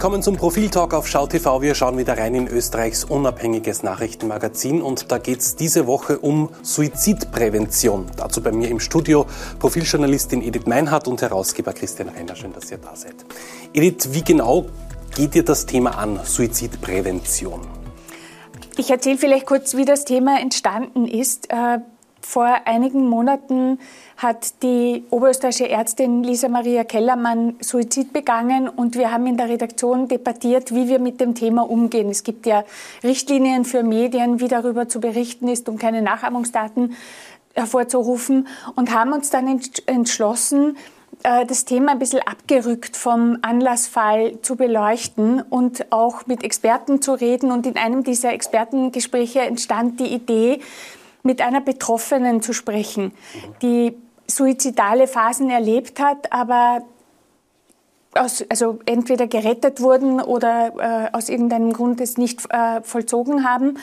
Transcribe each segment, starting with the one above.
Willkommen zum Profiltalk auf Schau TV. Wir schauen wieder rein in Österreichs unabhängiges Nachrichtenmagazin und da geht es diese Woche um Suizidprävention. Dazu bei mir im Studio Profiljournalistin Edith Meinhardt und Herausgeber Christian Reiner. Schön, dass ihr da seid. Edith, wie genau geht dir das Thema an, Suizidprävention? Ich erzähle vielleicht kurz, wie das Thema entstanden ist. Vor einigen Monaten hat die oberösterreichische Ärztin Lisa Maria Kellermann Suizid begangen und wir haben in der Redaktion debattiert, wie wir mit dem Thema umgehen. Es gibt ja Richtlinien für Medien, wie darüber zu berichten ist, um keine Nachahmungsdaten hervorzurufen und haben uns dann entschlossen, äh, das Thema ein bisschen abgerückt vom Anlassfall zu beleuchten und auch mit Experten zu reden. Und in einem dieser Expertengespräche entstand die Idee, mit einer Betroffenen zu sprechen, die suizidale Phasen erlebt hat, aber aus, also entweder gerettet wurden oder äh, aus irgendeinem Grund es nicht äh, vollzogen haben.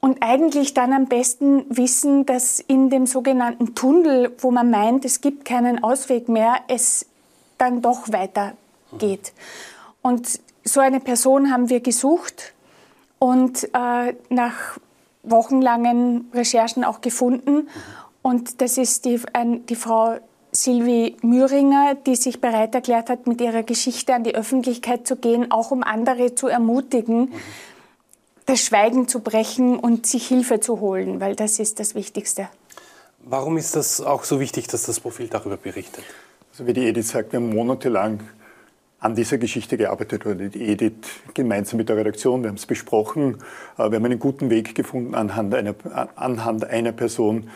Und eigentlich dann am besten wissen, dass in dem sogenannten Tunnel, wo man meint, es gibt keinen Ausweg mehr, es dann doch weitergeht. Und so eine Person haben wir gesucht und äh, nach wochenlangen Recherchen auch gefunden. Und das ist die, ein, die Frau Silvi Mühringer, die sich bereit erklärt hat, mit ihrer Geschichte an die Öffentlichkeit zu gehen, auch um andere zu ermutigen, das Schweigen zu brechen und sich Hilfe zu holen, weil das ist das Wichtigste. Warum ist das auch so wichtig, dass das Profil darüber berichtet? Also wie die Edith sagt, wir haben monatelang an dieser Geschichte gearbeitet oder die Edith gemeinsam mit der Redaktion. Wir haben es besprochen. Äh, wir haben einen guten Weg gefunden, anhand einer, anhand einer Person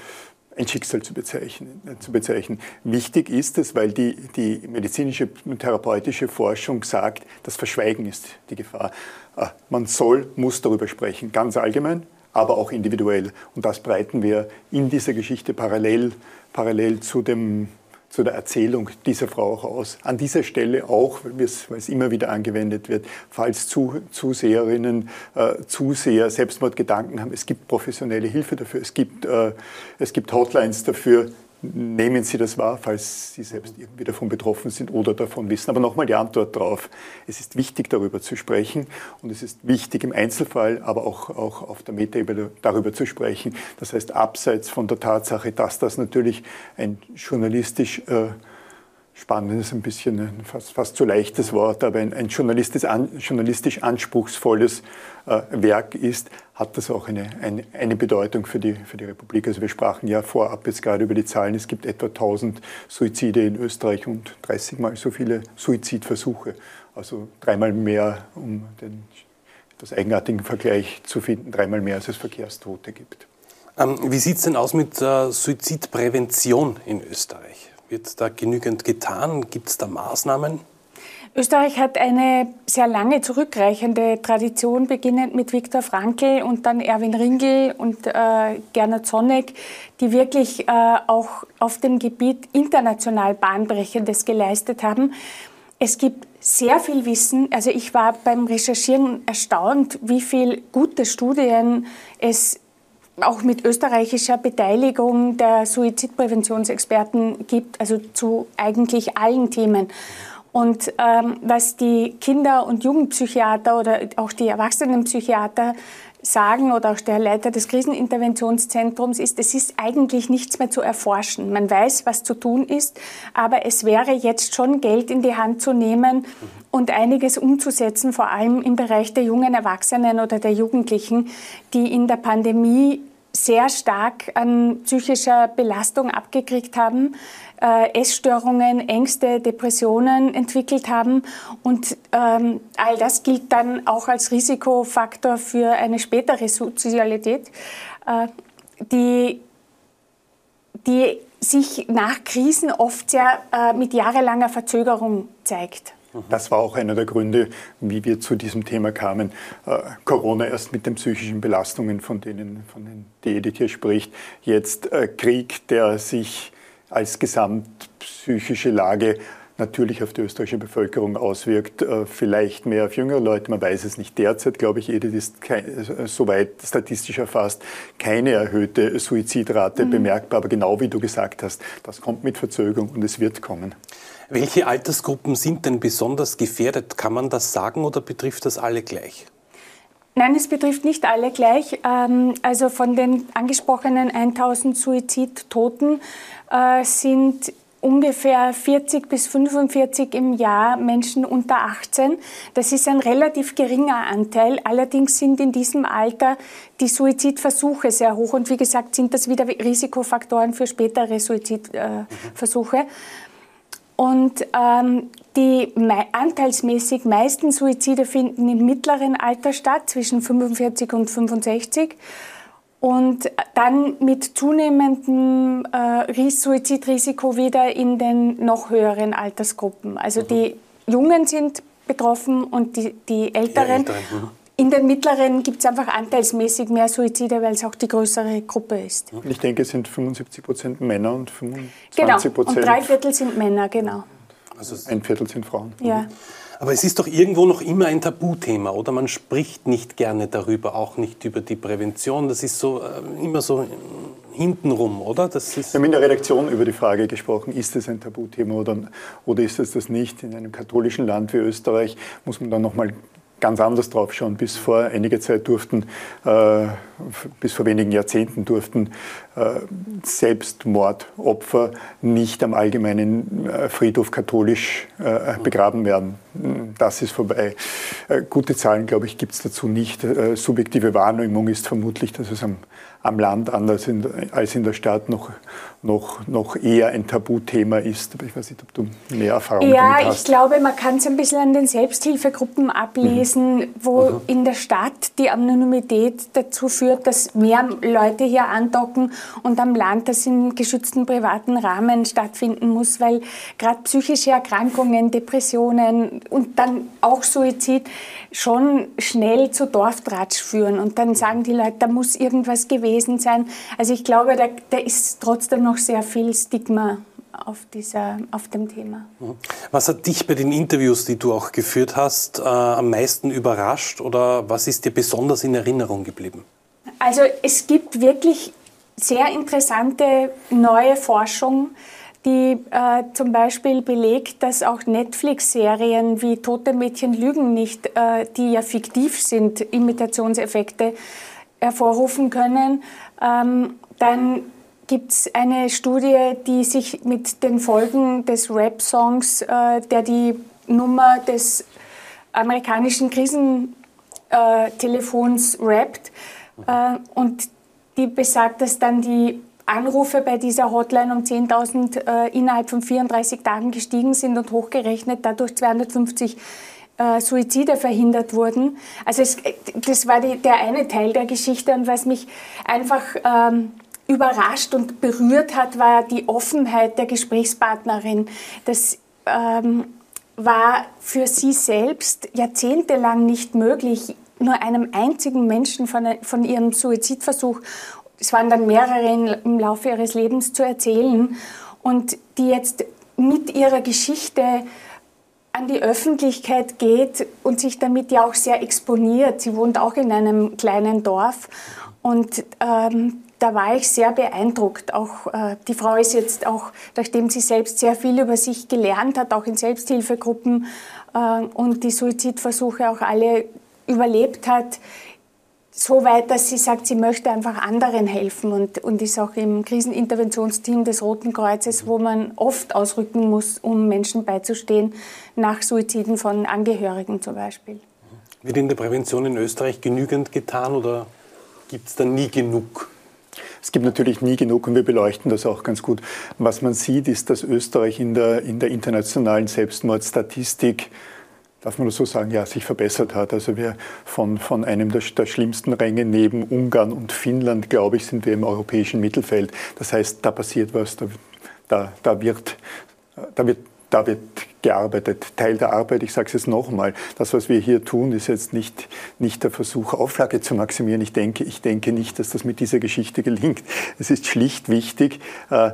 ein Schicksal zu bezeichnen, äh, zu bezeichnen. Wichtig ist es, weil die, die medizinische und therapeutische Forschung sagt, das Verschweigen ist die Gefahr. Äh, man soll, muss darüber sprechen, ganz allgemein, aber auch individuell. Und das breiten wir in dieser Geschichte parallel, parallel zu dem zu der Erzählung dieser Frau auch aus. An dieser Stelle auch, weil es immer wieder angewendet wird, falls Zuseherinnen, äh, Zuseher Selbstmordgedanken haben, es gibt professionelle Hilfe dafür, es gibt, äh, es gibt Hotlines dafür, nehmen Sie das wahr, falls Sie selbst irgendwie davon betroffen sind oder davon wissen. Aber nochmal die Antwort darauf. Es ist wichtig, darüber zu sprechen und es ist wichtig im Einzelfall, aber auch, auch auf der Metaebene darüber zu sprechen. Das heißt, abseits von der Tatsache, dass das natürlich ein journalistisch äh, spannend ist ein bisschen ein fast, fast zu leichtes Wort, aber ein, ein journalistisch, an, journalistisch anspruchsvolles äh, Werk ist, hat das auch eine, eine, eine, Bedeutung für die, für die Republik. Also wir sprachen ja vorab jetzt gerade über die Zahlen. Es gibt etwa 1000 Suizide in Österreich und 30 mal so viele Suizidversuche. Also dreimal mehr, um den etwas eigenartigen Vergleich zu finden, dreimal mehr als es Verkehrstote gibt. Ähm, wie sieht es denn aus mit äh, Suizidprävention in Österreich? Wird da genügend getan? Gibt es da Maßnahmen? Österreich hat eine sehr lange zurückreichende Tradition, beginnend mit Viktor Frankl und dann Erwin Ringel und äh, Gernot Sonneck, die wirklich äh, auch auf dem Gebiet international Bahnbrechendes geleistet haben. Es gibt sehr viel Wissen. Also ich war beim Recherchieren erstaunt, wie viele gute Studien es auch mit österreichischer Beteiligung der Suizidpräventionsexperten gibt, also zu eigentlich allen Themen. Und ähm, was die Kinder- und Jugendpsychiater oder auch die Erwachsenenpsychiater sagen oder auch der Leiter des Kriseninterventionszentrums ist, es ist eigentlich nichts mehr zu erforschen. Man weiß, was zu tun ist, aber es wäre jetzt schon Geld in die Hand zu nehmen und einiges umzusetzen, vor allem im Bereich der jungen Erwachsenen oder der Jugendlichen, die in der Pandemie sehr stark an psychischer Belastung abgekriegt haben, äh, Essstörungen, Ängste, Depressionen entwickelt haben. Und ähm, all das gilt dann auch als Risikofaktor für eine spätere Sozialität, äh, die, die sich nach Krisen oft sehr äh, mit jahrelanger Verzögerung zeigt. Das war auch einer der Gründe, wie wir zu diesem Thema kamen. Äh, Corona erst mit den psychischen Belastungen, von denen, von denen die Edith hier spricht. Jetzt äh, Krieg, der sich als gesamtpsychische Lage natürlich auf die österreichische Bevölkerung auswirkt. Äh, vielleicht mehr auf jüngere Leute, man weiß es nicht. Derzeit, glaube ich, Edith ist kein, soweit statistisch erfasst keine erhöhte Suizidrate mhm. bemerkbar. Aber genau wie du gesagt hast, das kommt mit Verzögerung und es wird kommen. Welche Altersgruppen sind denn besonders gefährdet? Kann man das sagen oder betrifft das alle gleich? Nein, es betrifft nicht alle gleich. Ähm, also von den angesprochenen 1000 Suizidtoten äh, sind ungefähr 40 bis 45 im Jahr Menschen unter 18. Das ist ein relativ geringer Anteil. Allerdings sind in diesem Alter die Suizidversuche sehr hoch. Und wie gesagt, sind das wieder Risikofaktoren für spätere Suizidversuche. Äh, und ähm, die me anteilsmäßig meisten Suizide finden im mittleren Alter statt, zwischen 45 und 65. Und dann mit zunehmendem äh, Suizidrisiko wieder in den noch höheren Altersgruppen. Also mhm. die Jungen sind betroffen und die, die Älteren. Die Älteren. In den mittleren gibt es einfach anteilsmäßig mehr Suizide, weil es auch die größere Gruppe ist. Ich denke, es sind 75 Prozent Männer und 25 genau. Prozent. Und drei Viertel sind Männer, genau. Also ein Viertel sind Frauen. Ja. Aber es ist doch irgendwo noch immer ein Tabuthema, oder? Man spricht nicht gerne darüber, auch nicht über die Prävention. Das ist so äh, immer so hintenrum, oder? Das ist Wir haben in der Redaktion über die Frage gesprochen, ist es ein Tabuthema oder, oder ist es das nicht? In einem katholischen Land wie Österreich muss man dann nochmal ganz anders drauf schauen. Bis vor einiger Zeit durften, äh, bis vor wenigen Jahrzehnten durften äh, Selbstmordopfer nicht am allgemeinen äh, Friedhof katholisch begraben werden. Das ist vorbei. Äh, gute Zahlen, glaube ich, gibt es dazu nicht. Äh, subjektive Wahrnehmung ist vermutlich, dass es am, am Land anders in, als in der Stadt noch noch, noch eher ein Tabuthema ist. Aber ich weiß nicht, ob du mehr Erfahrung ja, hast. Ja, ich glaube, man kann es ein bisschen an den Selbsthilfegruppen ablesen, mhm. wo mhm. in der Stadt die Anonymität dazu führt, dass mehr Leute hier andocken und am Land das in geschützten privaten Rahmen stattfinden muss, weil gerade psychische Erkrankungen, Depressionen und dann auch Suizid schon schnell zu Dorftratsch führen. Und dann sagen die Leute, da muss irgendwas gewesen sein. Also ich glaube, da, da ist trotzdem noch sehr viel Stigma auf, dieser, auf dem Thema. Mhm. Was hat dich bei den Interviews, die du auch geführt hast, äh, am meisten überrascht oder was ist dir besonders in Erinnerung geblieben? Also es gibt wirklich sehr interessante neue Forschung, die äh, zum Beispiel belegt, dass auch Netflix-Serien wie Tote Mädchen lügen nicht, äh, die ja fiktiv sind, Imitationseffekte hervorrufen können. Ähm, dann gibt es eine Studie, die sich mit den Folgen des Rap-Songs, äh, der die Nummer des amerikanischen Krisentelefons rappt, äh, und die besagt, dass dann die Anrufe bei dieser Hotline um 10.000 äh, innerhalb von 34 Tagen gestiegen sind und hochgerechnet dadurch 250 äh, Suizide verhindert wurden. Also es, das war die, der eine Teil der Geschichte und was mich einfach ähm, überrascht und berührt hat, war die Offenheit der Gesprächspartnerin. Das ähm, war für sie selbst jahrzehntelang nicht möglich, nur einem einzigen Menschen von, von ihrem Suizidversuch es waren dann mehrere im Laufe ihres Lebens zu erzählen und die jetzt mit ihrer Geschichte an die Öffentlichkeit geht und sich damit ja auch sehr exponiert. Sie wohnt auch in einem kleinen Dorf und ähm, da war ich sehr beeindruckt. Auch äh, die Frau ist jetzt auch, nachdem sie selbst sehr viel über sich gelernt hat, auch in Selbsthilfegruppen äh, und die Suizidversuche auch alle überlebt hat, so weit, dass sie sagt, sie möchte einfach anderen helfen und, und ist auch im Kriseninterventionsteam des Roten Kreuzes, wo man oft ausrücken muss, um Menschen beizustehen, nach Suiziden von Angehörigen zum Beispiel. Wird in der Prävention in Österreich genügend getan oder gibt es da nie genug? Es gibt natürlich nie genug und wir beleuchten das auch ganz gut. Was man sieht, ist, dass Österreich in der, in der internationalen Selbstmordstatistik darf man das so sagen, ja, sich verbessert hat. Also wir von, von einem der, der, schlimmsten Ränge neben Ungarn und Finnland, glaube ich, sind wir im europäischen Mittelfeld. Das heißt, da passiert was, da, da, da, wird, da, wird, da wird gearbeitet. Teil der Arbeit, ich sage es jetzt nochmal, das, was wir hier tun, ist jetzt nicht, nicht der Versuch, Auflage zu maximieren. Ich denke, ich denke nicht, dass das mit dieser Geschichte gelingt. Es ist schlicht wichtig, äh,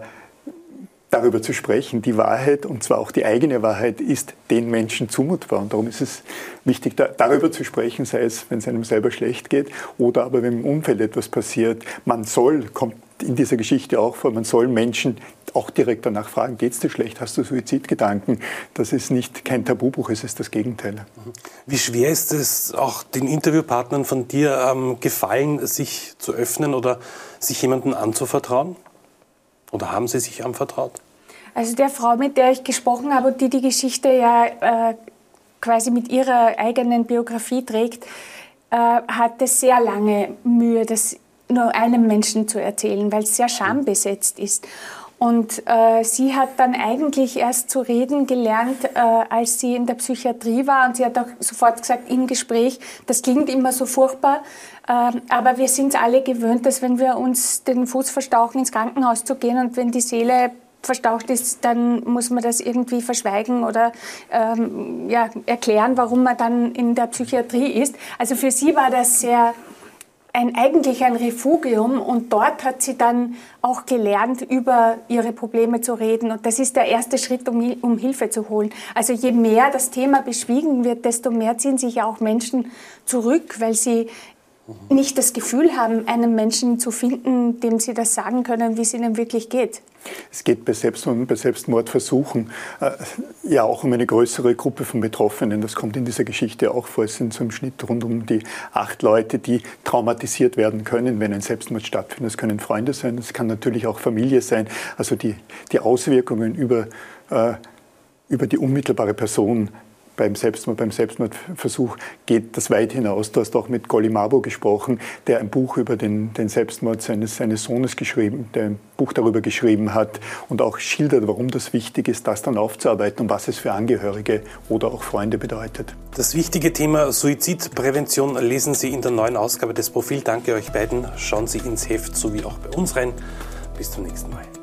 darüber zu sprechen. Die Wahrheit, und zwar auch die eigene Wahrheit, ist den Menschen zumutbar. Und darum ist es wichtig, da, darüber zu sprechen, sei es, wenn es einem selber schlecht geht oder aber wenn im Umfeld etwas passiert. Man soll, kommt in dieser Geschichte auch vor, man soll Menschen auch direkt danach fragen, geht es dir schlecht, hast du Suizidgedanken? Das ist nicht kein Tabubuch, es ist das Gegenteil. Wie schwer ist es auch den Interviewpartnern von dir ähm, gefallen, sich zu öffnen oder sich jemandem anzuvertrauen? Oder haben Sie sich anvertraut? Also der Frau, mit der ich gesprochen habe und die die Geschichte ja äh, quasi mit ihrer eigenen Biografie trägt, äh, hatte sehr lange Mühe, das nur einem Menschen zu erzählen, weil es sehr schambesetzt ist. Und äh, sie hat dann eigentlich erst zu reden gelernt, äh, als sie in der Psychiatrie war. Und sie hat auch sofort gesagt im Gespräch, das klingt immer so furchtbar, ähm, aber wir sind alle gewöhnt, dass wenn wir uns den Fuß verstauchen, ins Krankenhaus zu gehen und wenn die Seele verstaucht ist, dann muss man das irgendwie verschweigen oder ähm, ja, erklären, warum man dann in der Psychiatrie ist. Also für sie war das sehr ein, eigentlich ein Refugium und dort hat sie dann auch gelernt, über ihre Probleme zu reden. Und das ist der erste Schritt, um, um Hilfe zu holen. Also je mehr das Thema beschwiegen wird, desto mehr ziehen sich ja auch Menschen zurück, weil sie nicht das Gefühl haben, einen Menschen zu finden, dem sie das sagen können, wie es ihnen wirklich geht. Es geht bei Selbstmord bei Selbstmordversuchen äh, ja auch um eine größere Gruppe von Betroffenen. Das kommt in dieser Geschichte auch vor. Es sind so im Schnitt rund um die acht Leute, die traumatisiert werden können, wenn ein Selbstmord stattfindet. Das können Freunde sein, es kann natürlich auch Familie sein. Also die, die Auswirkungen über, äh, über die unmittelbare Person beim Selbstmord, beim Selbstmordversuch geht das weit hinaus. Du hast auch mit Golly Mabo gesprochen, der ein Buch über den, den Selbstmord seines, seines Sohnes geschrieben, der ein Buch darüber geschrieben hat und auch schildert, warum das wichtig ist, das dann aufzuarbeiten und was es für Angehörige oder auch Freunde bedeutet. Das wichtige Thema Suizidprävention lesen Sie in der neuen Ausgabe des Profil. Danke euch beiden. Schauen Sie ins Heft sowie auch bei uns rein. Bis zum nächsten Mal.